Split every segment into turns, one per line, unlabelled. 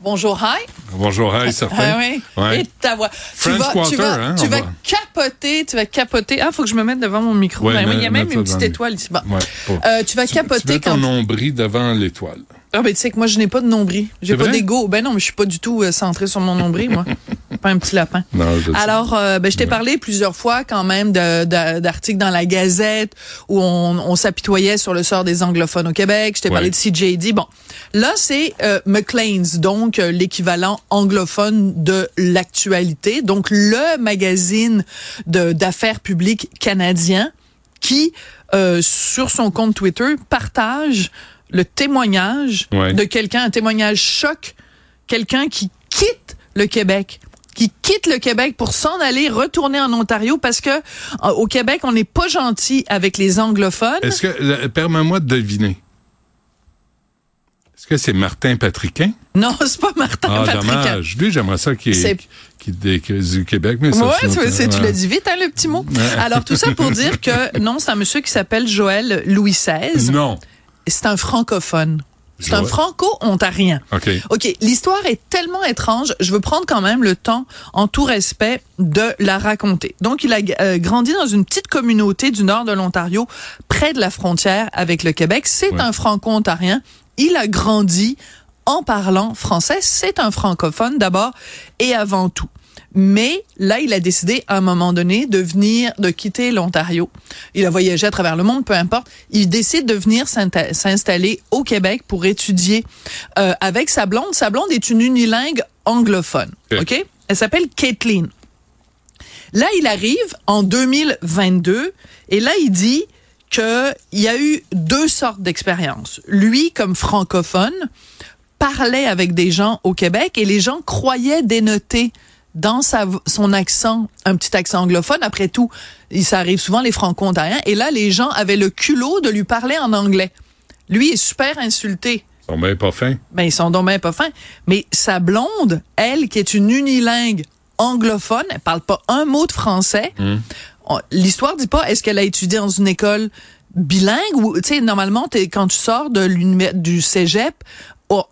Bonjour, hi.
Bonjour, hi, certain.
Ah oui.
Ouais.
Et ta voix.
French
tu vas, tu
Quarter,
vas,
hein,
tu vas
va-
capoter, tu vas capoter. Ah, faut que je me mette devant mon micro.
Ouais,
Ben oui, il y a même une petite étoile ici. Bon.
Ouais, pas-
Euh, tu vas
Tu
capoter
mets ton
quand.
nombril devant l'étoile.
Ah, ben, tu sais que moi, je n'ai pas de nombril. J'ai pas d'ego. Ben non, mais je suis pas du tout euh, centré sur mon nombril, moi. pas un petit lapin.
Non.
Alors, euh, ben, je t'ai parlé plusieurs fois quand même d'articles dans la Gazette où on, on s'apitoyait sur le sort des anglophones au Québec. Je t'ai parlé de CJD. Bon, là, c'est euh, Maclean's, donc euh, l'équivalent anglophone de l'actualité. Donc, le magazine d'affaires publiques canadien qui, euh, sur son compte Twitter, partage le témoignage
Ouais.
de quelqu'un, un témoignage choc, quelqu'un qui quitte le Québec qui quitte le Québec pour s'en aller retourner en Ontario parce que euh, au Québec on n'est pas gentil avec les anglophones.
Est-ce que, le- permets-moi de deviner. Est-ce que c'est Martin Patriquin?
Non, c'est pas Martin
Ah,
Patrick.
dommage. Lui, j'aimerais ça qu'il qui du Québec, mais ça,
Ouais, tu, l'as dit vite, hein, le petit mot. Alors, tout ça pour dire que, non, c'est un monsieur qui s'appelle Joël Louis XVI.
Non.
C'est un francophone. C'est un franco-ontarien.
OK.
OK, l'histoire est tellement étrange, je veux prendre quand même le temps, en tout respect, de la raconter. Donc, il a euh, grandi dans une petite communauté du nord de l'Ontario, près de la frontière avec le Québec. C'est
Ouais.
un franco-ontarien. Il a grandi en parlant français. C'est un francophone d'abord et avant tout. Mais là, il a décidé à un moment donné de venir, de quitter l'Ontario. Il a voyagé à travers le monde, peu importe. Il décide de venir s'installer au Québec pour étudier euh, avec sa blonde. Sa blonde est une unilingue anglophone.
Ok.
OK? Elle s'appelle Caitlin. Là, il arrive en 2022 et là, il dit qu'il y a eu deux sortes d'expériences. Lui, comme francophone, parlait avec des gens au Québec et les gens croyaient dénoter dans sa, son accent, un petit accent anglophone. Après tout, il- ça arrive souvent les franco-ontariens. Et là, les gens avaient le culot de lui parler en anglais. Lui est super insulté.
Ils sont pas fins.
Ben, ils sont donc bien pas fins. Mais sa blonde, elle, qui est une unilingue anglophone, elle parle pas un mot de français. On- L'histoire dit pas, est-ce qu'elle a étudié dans une école bilingue ou, tu sais, normalement, quand tu sors de l'univers du cégep,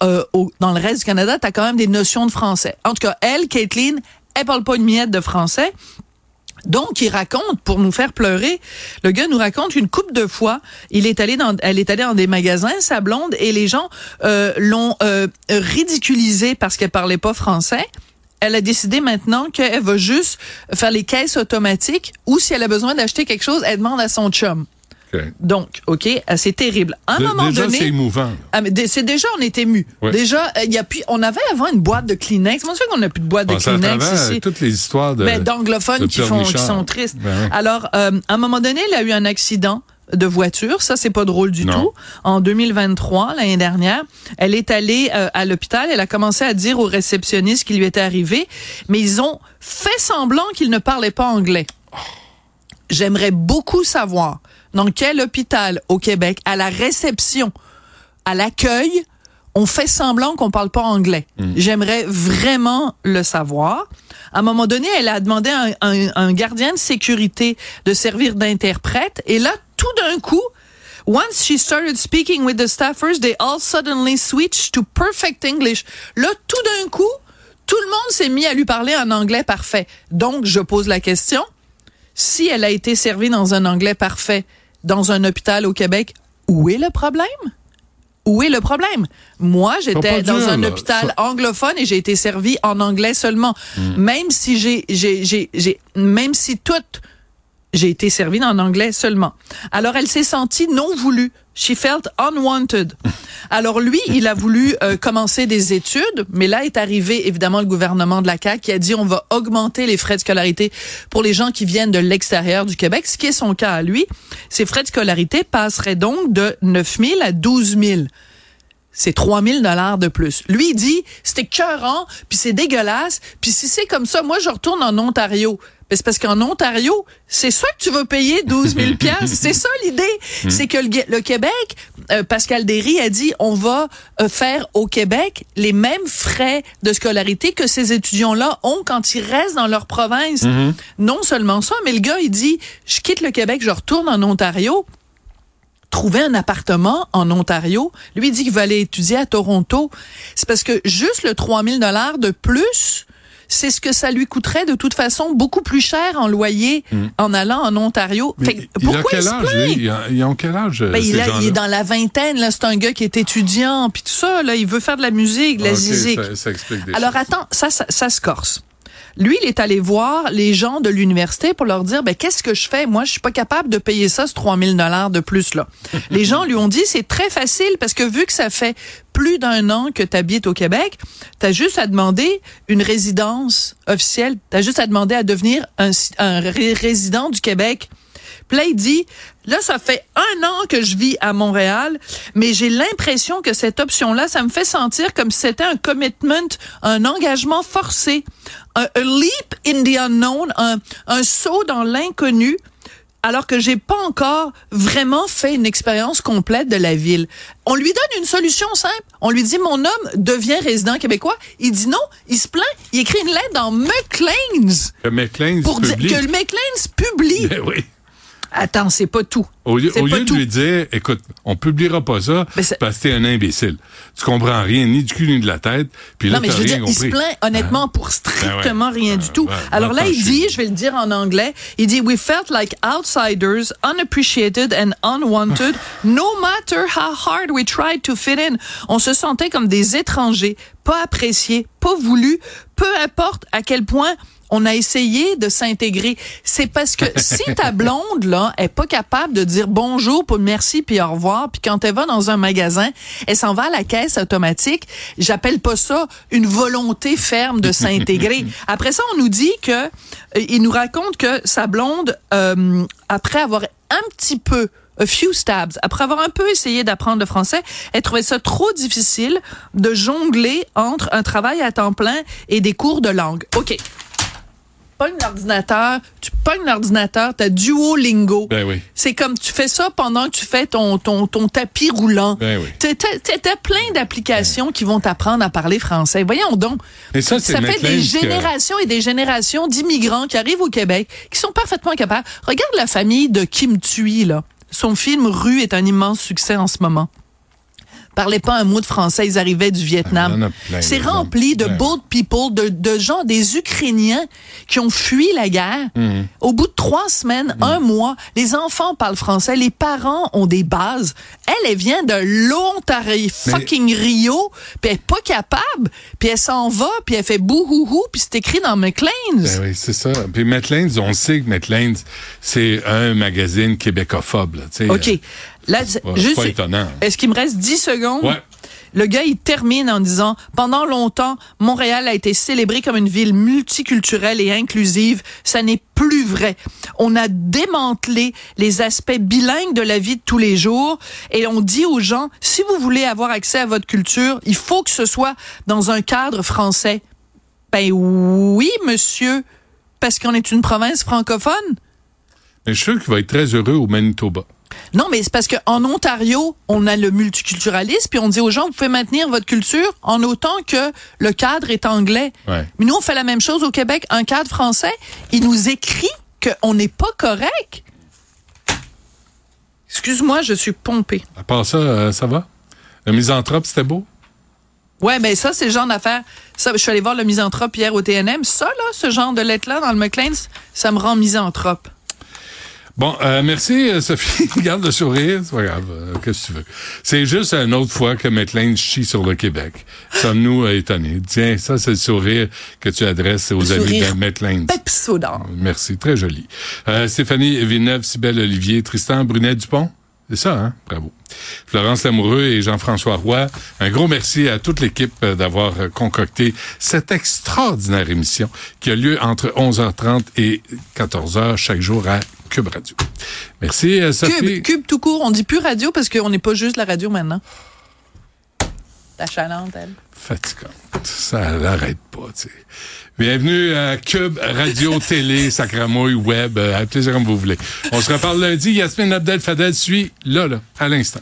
euh, au- dans le reste du Canada, tu as quand même des notions de français. En tout cas, elle, Caitlin, elle parle pas une miette de français. Donc, il raconte, pour nous faire pleurer, le gars nous raconte une coupe de fois, il est allé dans, elle est allée dans des magasins, sa blonde, et les gens euh, l'ont euh, ridiculisée parce qu'elle parlait pas français. Elle a décidé maintenant qu'elle va juste faire les caisses automatiques ou si elle a besoin d'acheter quelque chose, elle demande à son chum. Donc, OK, euh, c'est terrible. À un moment
Déjà,
donné...
c'est émouvant.
Ah, c'est déjà, on est ému.
Ouais.
Déjà, euh, il y a plus, on avait avant une boîte de Kleenex. Comment ça fait qu'on n'a plus de boîte de Kleenex
travers
ici?
toutes les histoires de...
Ben, d'anglophones qui font, qui sont tristes.
Ben ouais.
Alors, euh, à un moment donné, il a eu un accident de voiture. Ça, c'est pas drôle du
Non.
tout. En 2023, l'année dernière, elle est allée euh, à l'hôpital. Elle a commencé à dire aux réceptionnistes qu'il lui était arrivé, mais ils ont fait semblant qu'ils ne parlaient pas anglais. J'aimerais beaucoup savoir dans quel hôpital au Québec, à la réception, à l'accueil, on fait semblant qu'on parle pas anglais? J'aimerais vraiment le savoir. À un moment donné, elle a demandé à un, un- un gardien de sécurité de servir d'interprète. Et là, tout d'un coup, once she started speaking with the staffers, they all suddenly switched to perfect English. Là, tout d'un coup, tout le monde s'est mis à lui parler en anglais parfait. Donc, je pose la question, si elle a été servie dans un anglais parfait dans un hôpital au Québec, où est le problème? Où est le problème? Moi, j'étais dans un
là.
hôpital anglophone et j'ai été servie en anglais seulement.
Hmm.
Même si j'ai, j'ai, j'ai, j'ai, même si toute, j'ai été servie en anglais seulement. Alors, elle s'est sentie non voulue. She felt unwanted. Alors lui, il a voulu euh, commencer des études, mais là est arrivé évidemment le gouvernement de la CAQ qui a dit on va augmenter les frais de scolarité pour les gens qui viennent de l'extérieur du Québec, ce qui est son cas à lui. Ces frais de scolarité passeraient donc de 9 000 à 12 000. C'est 3000 dollars de plus. Lui il dit c'était cœurant, puis c'est dégueulasse, puis si c'est comme ça, moi je retourne en Ontario. Mais c'est parce qu'en Ontario, c'est ça que tu veux payer 12 000 C'est ça l'idée. C'est que le, le Québec, euh, Pascal Derry a dit, on va euh, faire au Québec les mêmes frais de scolarité que ces étudiants-là ont quand ils restent dans leur province. Non seulement ça, mais le gars, il dit, je quitte le Québec, je retourne en Ontario trouver un appartement en Ontario. Lui il dit qu'il va aller étudier à Toronto. C'est parce que juste le 3000 dollars de plus, c'est ce que ça lui coûterait de toute façon beaucoup plus cher en loyer
Hmm.
en allant en Ontario. Fait que
il a
pourquoi
quel
il se
âge, lui? Il a, il a quel âge,
Ben,
ces
il, a- est dans la vingtaine, là. C'est un gars qui est étudiant, puis tout ça, là. Il veut faire de la musique, de la
Ok,
zizik.
ça, ça explique des
Alors
choses.
attends, ça, ça, ça se corse. Lui, il est allé voir les gens de l'université pour leur dire, ben, qu'est-ce que je fais? Moi, je suis pas capable de payer ça, ce 3000 dollars de plus, là. les gens lui ont dit, c'est très facile parce que vu que ça fait plus d'un an que tu habites au Québec, tu as juste à demander une résidence officielle. Tu as juste à demander à devenir un, ci- un ré- résident du Québec. Il dit, là, ça fait un an que je vis à Montréal, mais j'ai l'impression que cette option-là, ça me fait sentir comme si c'était un commitment, un engagement forcé, un, a leap in the unknown, un, un saut dans l'inconnu, alors que j'ai pas encore vraiment fait une expérience complète de la ville. On lui donne une solution simple. On lui dit, mon homme devient résident québécois. Il dit non, il se plaint, il écrit une lettre dans McLean's
Que McLean
pour dire
publie.
que le McLean's publie.
Ben oui.
Attends, c'est pas tout.
Au lieu, au de lui dire, écoute, on publiera pas ça parce que t'es un imbécile. Tu comprends rien, ni du cul ni de la tête. Puis là,
Non, mais je veux dire, il se
compris.
plaint honnêtement pour strictement
Ben ouais.
rien du tout.
Ouais,
Alors là, il dit, je vais le dire en anglais, il dit, we felt like outsiders, unappreciated and unwanted, no matter how hard we tried to fit in. On se sentait comme des étrangers, pas appréciés, pas voulus, peu importe à quel point on a essayé de s'intégrer. C'est parce que si ta blonde, là, est pas capable de dire bonjour, puis merci, puis au revoir, puis quand elle va dans un magasin, elle s'en va à la caisse automatique, j'appelle pas ça une volonté ferme de s'intégrer. Après ça, on nous dit que, euh, il nous raconte que sa blonde, euh, après avoir un petit peu a few stabs. Après avoir un peu essayé d'apprendre le français, elle trouvait ça trop difficile de jongler entre un travail à temps plein et des cours de langue. OK. Pogne l'ordinateur, tu pognes l'ordinateur, t'as Duolingo.
Ben oui.
C'est comme tu fais ça pendant que tu fais ton, ton, ton tapis roulant.
Ben oui.
T'as- plein d'applications qui vont t'apprendre à parler français. Voyons donc.
Et ça, c'est
fait des
que-
générations et des générations d'immigrants qui arrivent au Québec, qui sont parfaitement capables. Regarde la famille de Kim Thuy, là. Son film Rue est un immense succès en ce moment. Parlaient pas un mot de français, ils arrivaient du Vietnam. C'est rempli de boat people, de, de gens, des Ukrainiens qui ont fui la guerre.
Mhm.
Au bout de trois semaines, un mois, les enfants parlent français, les parents ont des bases. Elle, elle vient de l'Ontario, fucking Rio, puis elle est pas capable, puis elle s'en va, puis elle fait bouhouhou, puis c'est écrit dans McLean's.
Ben oui, c'est ça. Puis McLean's, on sait que McLean's, c'est un magazine québécophobe. Là.
OK. Là,
Ouais,
juste,
pas étonnant.
Est-ce qu'il me reste 10 secondes?
Ouais.
Le gars, il termine en disant, pendant longtemps, Montréal a été célébré comme une ville multiculturelle et inclusive. Ça n'est plus vrai. On a démantelé les aspects bilingues de la vie de tous les jours et on dit aux gens, si vous voulez avoir accès à votre culture, il faut que ce soit dans un cadre français. Ben oui, monsieur, parce qu'on est une province francophone.
Mais je suis sûr qu'il va être très heureux au Manitoba.
Non, mais c'est parce qu'en Ontario, on a le multiculturalisme, puis on dit aux gens, vous pouvez maintenir votre culture en autant que le cadre est anglais.
Ouais.
Mais nous, on fait la même chose au Québec. Un cadre français, il nous écrit qu'on n'est pas correct. Excuse-moi, je suis pompée.
À part ça, euh, ça va? Le misanthrope, c'était beau?
Ouais, mais ça, c'est le genre d'affaire. Ça, je suis allé voir le misanthrope hier au TNM. Ça, là, ce genre de lettre-là dans le McLean's, ça me rend misanthrope.
Bon, euh, merci euh, Sophie. Garde le sourire, c'est pas grave. euh, Qu'est-ce que tu veux? C'est juste une autre fois que McLean chie sur le Québec. Sommes-nous euh, étonnés? Tiens, ça, c'est le sourire que tu adresses aux
Le
amis de.
Pepsodent.
Merci, très joli. Euh, Stéphanie Villeneuve, Cybelle Olivier, Tristan Brunet-Dupont. C'est ça, hein? Bravo. Florence Lamoureux et Jean-François Roy, un gros merci à toute l'équipe d'avoir concocté cette extraordinaire émission qui a lieu entre 11h30 et 14h chaque jour à Cube Radio. Merci, euh, Sophie.
Cube, cube tout court. On dit plus radio parce qu'on n'est pas juste la radio maintenant. la chalante, elle.
Fatigante. Ça n'arrête pas, tu sais. Bienvenue à Cube Radio Télé, Sacramouille Web, euh, à plaisir comme vous voulez. On se reparle lundi. Yasmine Abdel Fadel suit là, là, à l'instant.